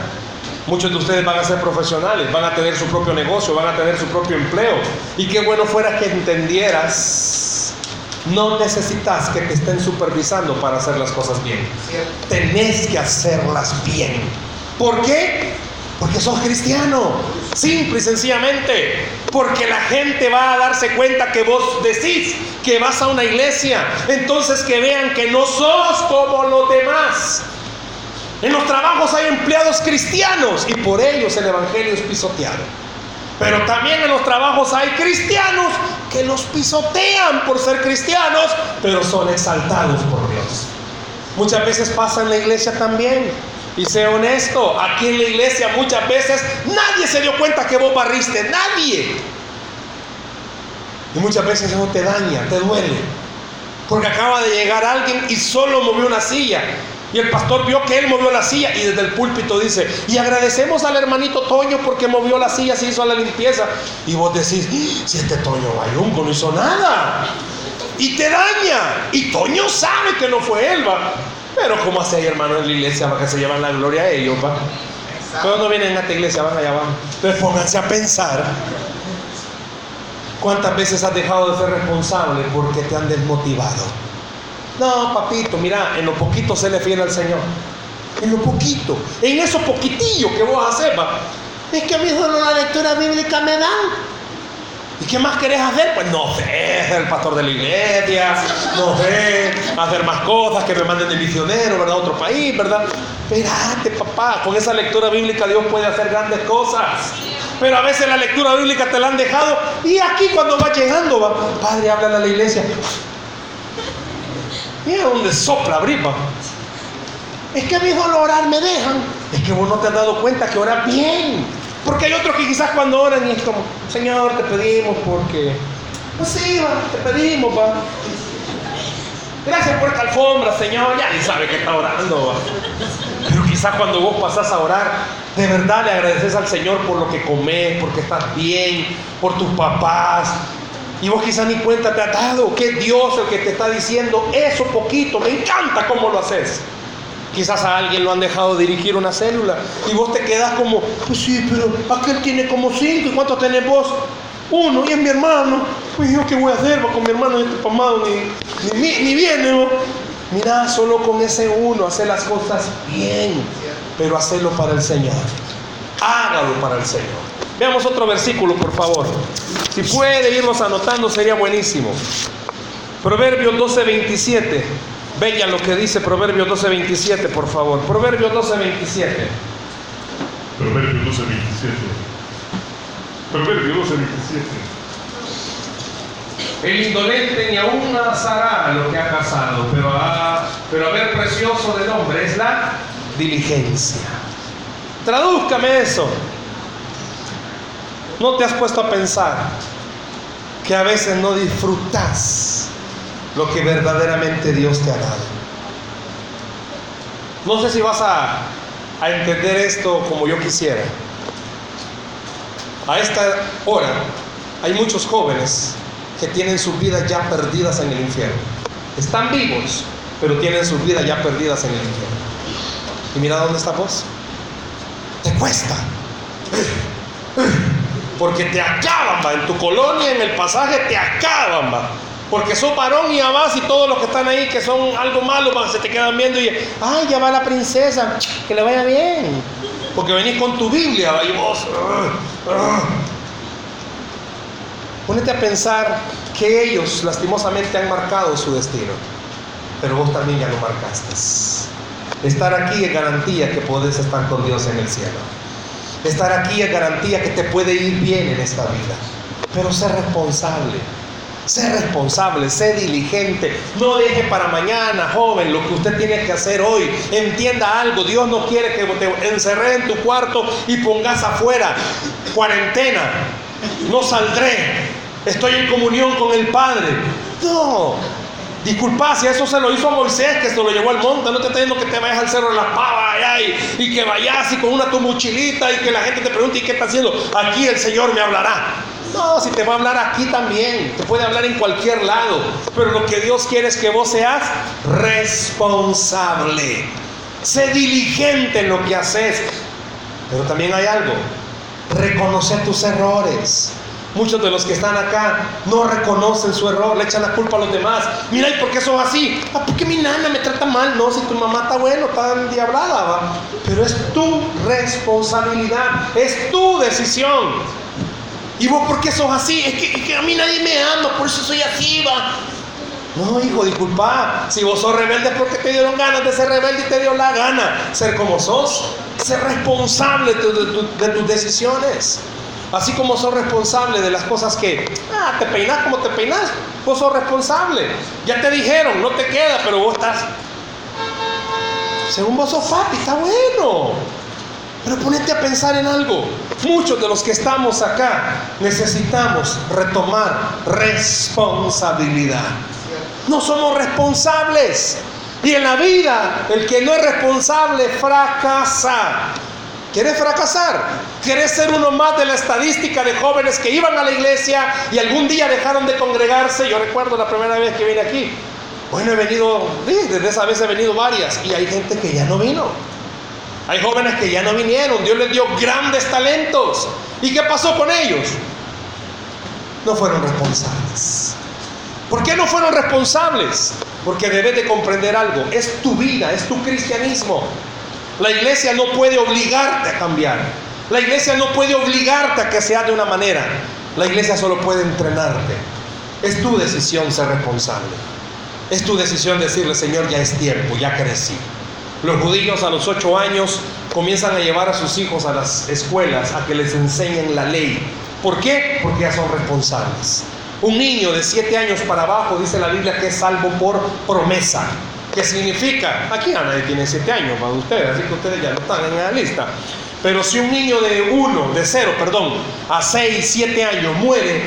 Muchos de ustedes van a ser profesionales, van a tener su propio negocio, van a tener su propio empleo. Y qué bueno fuera que entendieras no necesitas que te estén supervisando para hacer las cosas bien. Tenés que hacerlas bien. ¿Por qué? Porque sos cristiano. Simple y sencillamente. Porque la gente va a darse cuenta que vos decís que vas a una iglesia. Entonces que vean que no sos como los demás. En los trabajos hay empleados cristianos y por ellos el Evangelio es pisoteado. Pero también en los trabajos hay cristianos que los pisotean por ser cristianos, pero son exaltados por Dios. Muchas veces pasa en la iglesia también. Y sé honesto, aquí en la iglesia muchas veces nadie se dio cuenta que vos barriste, nadie. Y muchas veces eso te daña, te duele. Porque acaba de llegar alguien y solo movió una silla. Y el pastor vio que él movió la silla y desde el púlpito dice, y agradecemos al hermanito Toño porque movió la silla, se hizo la limpieza. Y vos decís, si este Toño Bayunco no hizo nada. Y te daña. Y Toño sabe que no fue él, va. Pero como hace ahí hermano en la iglesia, va que se llevan la gloria a ellos, va. No vienen a esta iglesia, van allá abajo. Entonces pónganse a pensar. ¿Cuántas veces has dejado de ser responsable porque te han desmotivado? No, papito, mira, en lo poquito se le fiel al Señor. En lo poquito, en eso poquitillo que vos haces, va. Es que a mí solo la lectura bíblica me da. ¿Y qué más querés hacer? Pues no sé, ser el pastor de la iglesia, no sé, hacer más cosas, que me manden de misionero, ¿verdad? A otro país, ¿verdad? Espérate, papá, con esa lectura bíblica Dios puede hacer grandes cosas. Pero a veces la lectura bíblica te la han dejado y aquí cuando va llegando, va, padre, habla a la iglesia. Mira donde sopla bripa. Es que a mí solo orar me dejan. Es que vos no te has dado cuenta que oras bien. Porque hay otros que quizás cuando oran y es como, Señor, te pedimos porque. Pues sí, va, te pedimos, va. Gracias por esta alfombra, Señor. Ya ni sabe que está orando, va. Pero quizás cuando vos pasás a orar, de verdad le agradeces al Señor por lo que comes, porque estás bien, por tus papás, y vos quizás ni cuenta te has dado que Dios el que te está diciendo eso poquito. Me encanta cómo lo haces. Quizás a alguien lo han dejado dirigir una célula y vos te quedas como, pues sí, pero aquel tiene como cinco. ¿Y cuántos tenés vos? Uno, y es mi hermano. Pues yo qué voy a hacer con mi hermano este pamado ni, ni, ni viene. Mira, solo con ese uno, hacer las cosas bien, pero hacerlo para el Señor. Hágalo para el Señor. Veamos otro versículo, por favor. Si puede irnos anotando, sería buenísimo. Proverbios 12:27. Vean lo que dice Proverbios 12:27, por favor. Proverbios 12:27. Proverbios 12:27. Proverbios 12:27. El indolente ni aún hará lo que ha casado, pero a, pero a ver precioso del hombre es la diligencia. Tradúzcame eso. ¿No te has puesto a pensar que a veces no disfrutas lo que verdaderamente Dios te ha dado? No sé si vas a, entender esto como yo quisiera. A esta hora hay muchos jóvenes que tienen sus vidas ya perdidas en el infierno. Están vivos, pero tienen sus vidas ya perdidas en el infierno. Y mira dónde está vos. Te cuesta. Porque te acaban. En tu colonia, en el pasaje, te acaban. Porque sos varón y vas y todos los que están ahí que son algo malo, va, se te quedan viendo y, ay, ya va la princesa, que le vaya bien. Porque venís con tu Biblia, y vos. Uh, a pensar que ellos lastimosamente han marcado su destino, pero vos también ya lo marcaste. Estar aquí es garantía que podés estar con Dios en el cielo. Estar aquí es garantía que te puede ir bien en esta vida, pero sé responsable. Sé responsable, sé diligente. No deje para mañana, joven, lo que usted tiene que hacer hoy. Entienda algo. Dios no quiere que te encerre en tu cuarto y pongas afuera. Cuarentena. No saldré. Estoy en comunión con el Padre. No. Disculpa, si eso se lo hizo a Moisés, que se lo llevó al monte, no te estoy diciendo que te vayas al cerro de la pava y, y, que vayas y con una tu mochilita y que la gente te pregunte, ¿y qué está haciendo? Aquí el Señor me hablará. No, si te va a hablar aquí también, te puede hablar en cualquier lado, pero lo que Dios quiere es que vos seas responsable, sé diligente en lo que haces, pero también hay algo, reconoce tus errores. Muchos de los que están acá no reconocen su error, le echan la culpa a los demás. Mira, ¿y por qué sos así? Ah, porque mi nana me trata mal. No, si tu mamá está bueno, está endiablada, va. Pero es tu responsabilidad, es tu decisión. ¿Y vos por qué sos así? Es que, que, a mí nadie me ama, por eso soy así, va. No, hijo, disculpa. Si vos sos rebelde es porque te dieron ganas de ser rebelde y te dio la gana ser como sos. Ser responsable de tus decisiones. Así como sos responsable de las cosas que, ah, te peinas como te peinas, vos sos responsable. Ya te dijeron, no te queda, pero vos estás. Según vos sos papi, está bueno. Pero ponete a pensar en algo. Muchos de los que estamos acá necesitamos retomar responsabilidad. No somos responsables. Y en la vida, el que no es responsable fracasa. ¿Quieres fracasar? ¿Quieres ser uno más de la estadística de jóvenes que iban a la iglesia y algún día dejaron de congregarse? Yo recuerdo la primera vez que vine aquí. Bueno, he venido, desde esa vez he venido varias y hay gente que ya no vino. Hay jóvenes que ya no vinieron. Dios les dio grandes talentos. ¿Y qué pasó con ellos? No fueron responsables. ¿Por qué no fueron responsables? Porque debes de comprender algo. Es tu vida, es tu cristianismo. La iglesia no puede obligarte a cambiar. La iglesia no puede obligarte a que seas de una manera. La iglesia solo puede entrenarte. Es tu decisión ser responsable. Es tu decisión decirle, Señor, ya es tiempo, ya crecí. Los judíos a los ocho años comienzan a llevar a sus hijos a las escuelas a que les enseñen la ley. ¿Por qué? Porque ya son responsables. Un niño de siete años para abajo dice la Biblia que es salvo por promesa. ¿Qué significa? Aquí a nadie tiene siete años más de ustedes, así que ustedes ya no están en la lista. Pero si un niño de uno, de cero, perdón, a seis, siete años muere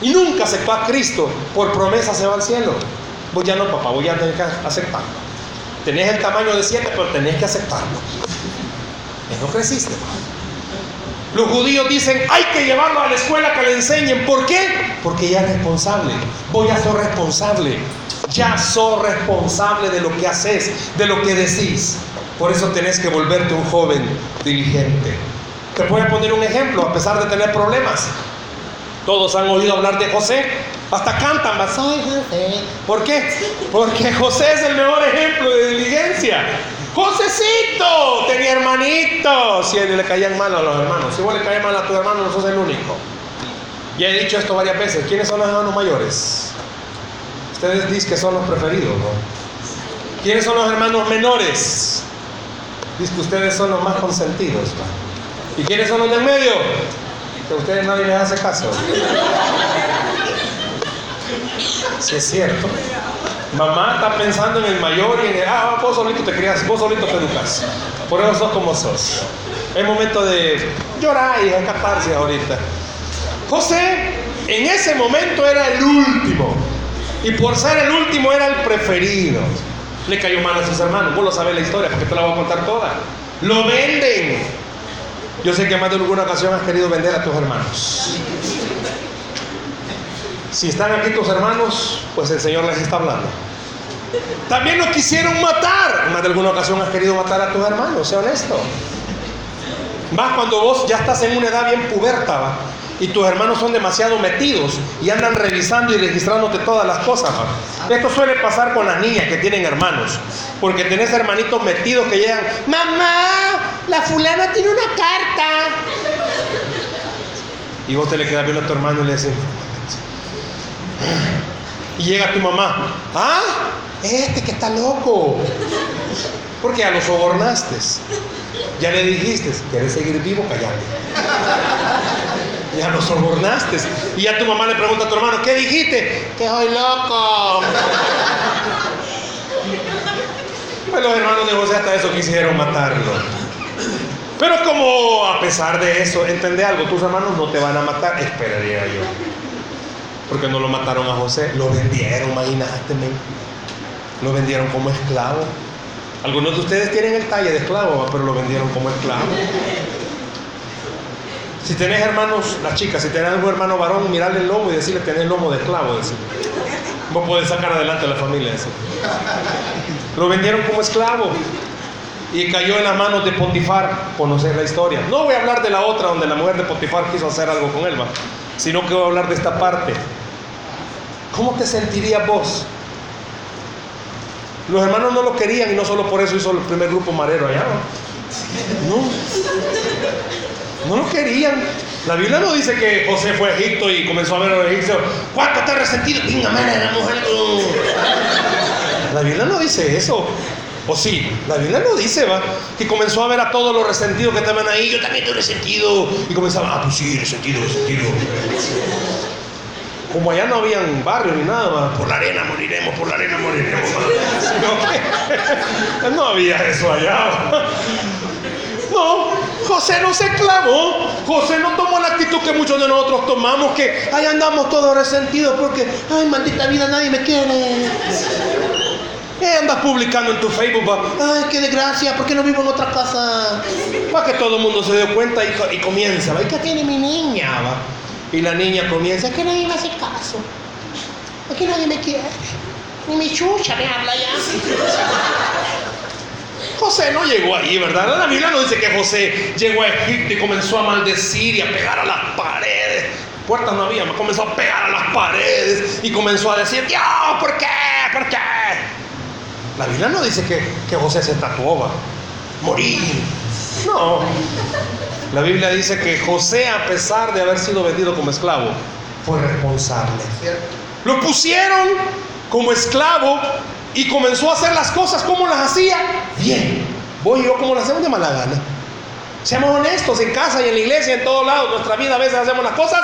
y nunca aceptó a Cristo, por promesa se va al cielo. Vos ya no, papá, vos ya tenés que aceptarlo. Tenés el tamaño de siete, pero tenés que aceptarlo. No creciste. Los judíos dicen, hay que llevarlo a la escuela que le enseñen. ¿Por qué? Porque ya es responsable. Vos ya sos responsable. Ya sos responsable de lo que haces, de lo que decís. Por eso tenés que volverte un joven diligente. Te voy poner un ejemplo, a pesar de tener problemas. Todos han oído hablar de José. Hasta cantan, soy José. ¿Por qué? Porque José es el mejor ejemplo de diligencia. Josecito tenía hermanitos. Él le caían mal a los hermanos. Si vos le caes mal a tu hermano, no sos el único. Ya he dicho esto varias veces. ¿Quiénes son los hermanos mayores? Ustedes dicen que son los preferidos, ¿no? ¿Quiénes son los hermanos menores? Dicen que ustedes son los más consentidos. ¿Y quiénes son los del medio? Que a ustedes nadie les hace caso. Si es cierto. Mamá está pensando en el mayor y en el, ah, vos solito te crias, vos solito te educas. Por eso sos como sos. Es momento de llorar y escaparse ahorita. José en ese momento era el último. Y por ser el último era el preferido. le cayó mal a sus hermanos. Vos lo sabés la historia, porque te la voy a contar toda. Lo venden. Yo sé que más de alguna ocasión has querido vender a tus hermanos. Si están aquí tus hermanos, pues el Señor les está hablando. También lo quisieron matar. Más de alguna ocasión has querido matar a tus hermanos, sé honesto. Más cuando vos ya estás en una edad bien puberta. Y tus hermanos son demasiado metidos y andan revisando y registrándote todas las cosas. Esto suele pasar con las niñas que tienen hermanos, porque tenés hermanitos metidos que llegan, mamá, la fulana tiene una carta. Y vos te le quedas viendo a tu hermano y le decís, y llega tu mamá, ah, este que está loco, porque ya lo sobornaste, ya le dijiste, ¿quieres seguir vivo? Callate ya lo sobornaste. Y ya tu mamá le pregunta a tu hermano, ¿qué dijiste? Que soy loco. Pues los hermanos de José hasta eso quisieron matarlo. Pero como a pesar de eso, entiende algo, tus hermanos no te van a matar, esperaría yo. Porque no lo mataron a José, lo vendieron, imagínate. Lo vendieron como esclavo. Algunos de ustedes tienen el talle de esclavo, pero lo vendieron como esclavo. Si tenés hermanos, las chicas, si tenés algún hermano varón, mirarle el lomo y decirle tenés lomo de esclavo. Decir. Vos podés sacar adelante a la familia. Lo vendieron como esclavo y cayó en las manos de Potifar. Conocer la historia. No voy a hablar de la otra donde la mujer de Potifar quiso hacer algo con él, sino que voy a hablar de esta parte. ¿Cómo te sentirías vos? Los hermanos no lo querían y no solo por eso hizo el primer grupo marero allá. No. No lo querían. La Biblia no dice que José fue a Egipto y comenzó a ver a los egipcios. ¿Cuánto está resentido? Venga, la mujer. La Biblia no dice eso. O sí, la Biblia no dice, va, que comenzó a ver a todos los resentidos que estaban ahí. Yo también estoy resentido. Y comenzaba, ah, pues sí, resentido, resentido. Como allá no habían barrio ni nada, va, por la arena moriremos, por la arena moriremos. [laughs] No, [laughs] no había eso allá. No, José no se clavó. José no tomó la actitud que muchos de nosotros tomamos, que ahí andamos todos resentidos porque, ay, maldita vida, nadie me quiere. ¿Qué andas publicando en tu Facebook? Ay, qué desgracia, ¿por qué no vivo en otra casa? Para que todo el mundo se dé cuenta y, comienza. ¿Y qué tiene mi niña? Y la niña comienza, que nadie me hace caso. Aquí nadie me quiere. Ni mi chucha me habla ya. José no llegó ahí, ¿verdad? La Biblia no dice que José llegó a Egipto y comenzó a maldecir y a pegar a las paredes. Puertas no había, comenzó a pegar a las paredes y comenzó a decir, Dios, ¿por qué? ¿Por qué? La Biblia no dice que, que José se tatuó, morir. No. La Biblia dice que José, a pesar de haber sido vendido como esclavo, fue responsable. Lo pusieron como esclavo y comenzó a hacer las cosas como las hacía, bien. Voy yo como las hacemos de mala gana. Seamos honestos en casa y en la iglesia, en todos lados. Nuestra vida a veces hacemos las cosas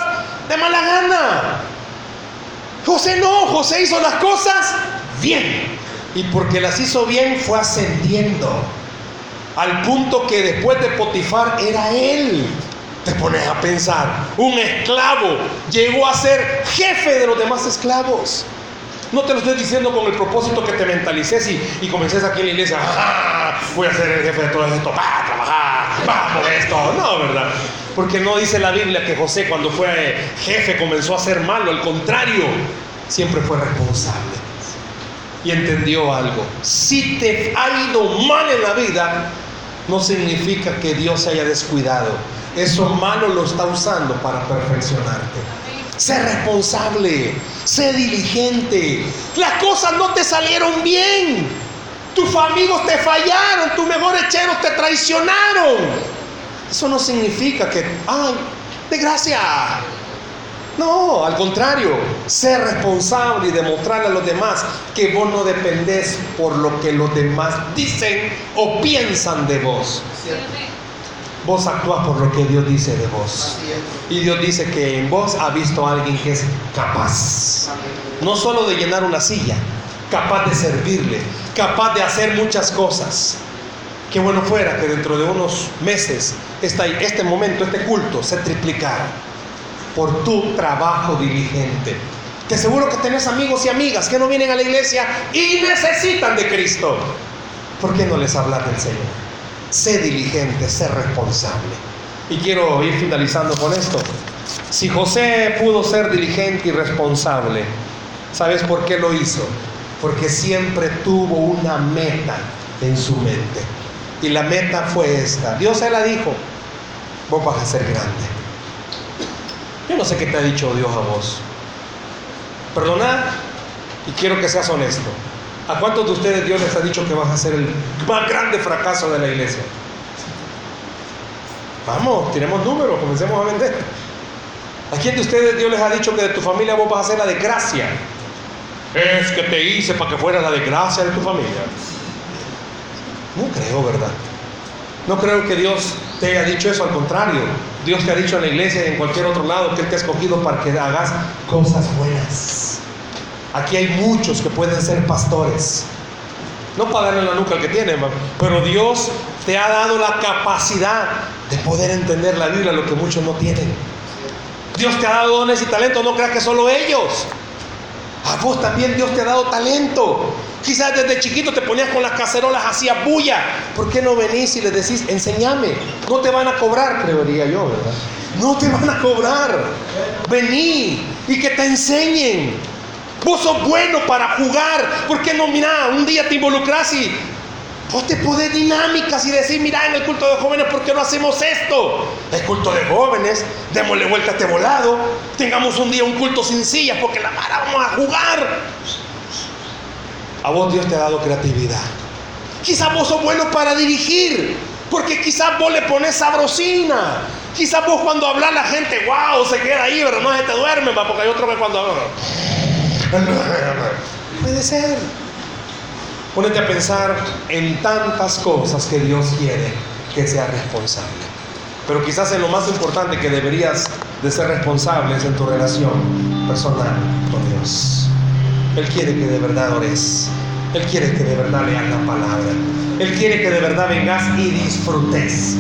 de mala gana. José no, José hizo las cosas bien. Y porque las hizo bien fue ascendiendo. Al punto que después de Potifar era él. Te pones a pensar, un esclavo llegó a ser jefe de los demás esclavos. No te lo estoy diciendo con el propósito que te mentalices y, y comences aquí en la iglesia, voy a ser el jefe de todo esto, va a trabajar, va por esto. No, ¿verdad? Porque no dice la Biblia que José cuando fue jefe comenzó a ser malo, al contrario, siempre fue responsable. Y entendió algo. Si te ha ido mal en la vida, no significa que Dios se haya descuidado. Eso malo lo está usando para perfeccionarte. Sé responsable, sé diligente. Las cosas no te salieron bien. Tus amigos te fallaron, tus mejores cheros te traicionaron. Eso no significa que, ay, desgracia. No, al contrario, ser responsable y demostrarle a los demás que vos no dependés por lo que los demás dicen o piensan de vos. Vos actúas por lo que Dios dice de vos. Y Dios dice que en vos ha visto a alguien que es capaz. No solo de llenar una silla, capaz de servirle, capaz de hacer muchas cosas. Qué bueno fuera que dentro de unos meses este, este momento, este culto se triplicara por tu trabajo diligente. Te aseguro que tenés amigos y amigas que no vienen a la iglesia y necesitan de Cristo. ¿Por qué no les hablas del Señor? Sé diligente, sé responsable. Y quiero ir finalizando con esto. Si José pudo ser diligente y responsable, ¿sabes por qué lo hizo? Porque siempre tuvo una meta en su mente. Y la meta fue esta. Dios se la dijo, vos vas a ser grande. Yo no sé qué te ha dicho Dios a vos. Perdonad y quiero que seas honesto. ¿A cuántos de ustedes Dios les ha dicho que vas a ser el más grande fracaso de la iglesia? Vamos, tenemos números, comencemos a vender. ¿A quién de ustedes Dios les ha dicho que de tu familia vos vas a ser la desgracia? Es que te hice para que fuera la desgracia de tu familia. No creo, ¿verdad? No creo que Dios te haya dicho eso, al contrario. Dios te ha dicho en la iglesia y en cualquier otro lado que Él te ha escogido para que hagas cosas buenas. Aquí hay muchos que pueden ser pastores. No para darle la nuca que tiene, pero Dios te ha dado la capacidad de poder entender la Biblia, lo que muchos no tienen. Dios te ha dado dones y talentos, no creas que solo ellos. A vos también Dios te ha dado talento. Quizás desde chiquito te ponías con las cacerolas, hacías bulla. ¿Por qué no venís y le decís, enséñame? No te van a cobrar, creería yo, ¿verdad? No te van a cobrar. Vení y que te enseñen. Vos sos bueno para jugar. ¿Por qué no, mira, un día te involucras y vos te podés dinámicas y decir, mira, en el culto de jóvenes, ¿por qué no hacemos esto? El culto de jóvenes, démosle vuelta a este volado. Tengamos un día un culto sin porque la mara vamos a jugar. A vos Dios te ha dado creatividad. Quizás vos sos bueno para dirigir, porque quizás vos le pones sabrosina. Quizás vos cuando hablas la gente, wow, se queda ahí, pero no se te duerme, porque hay otro que cuando habla. Puede ser. Pónete a pensar en tantas cosas que Dios quiere que seas responsable. Pero quizás en lo más importante que deberías de ser responsable es en tu relación personal con Dios. Él quiere que de verdad ores. Él quiere que de verdad leas la palabra. Él quiere que de verdad vengas y disfrutes.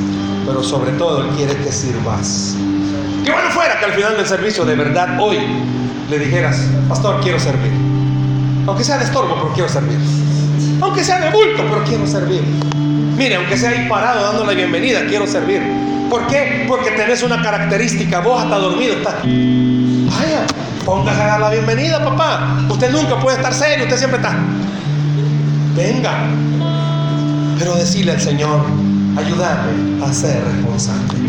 Pero sobre todo Él quiere que sirvas. Que bueno fuera que al final del servicio de verdad hoy le dijeras, pastor, quiero servir. Aunque sea de estorbo, pero quiero servir. Aunque sea de bulto, pero quiero servir. Mire, aunque sea ahí parado dando la bienvenida, quiero servir. ¿Por qué? Porque tenés una característica, vos hasta dormido estás. Vaya, póngase a dar la bienvenida, papá. Usted nunca puede estar serio, usted siempre está. Venga. Pero decirle al Señor, ayúdame a ser responsable.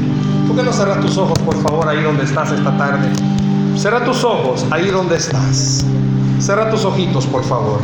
¿Por qué no cerras tus ojos, por favor, ahí donde estás esta tarde? Cierra tus ojos ahí donde estás. Cierra tus ojitos, por favor.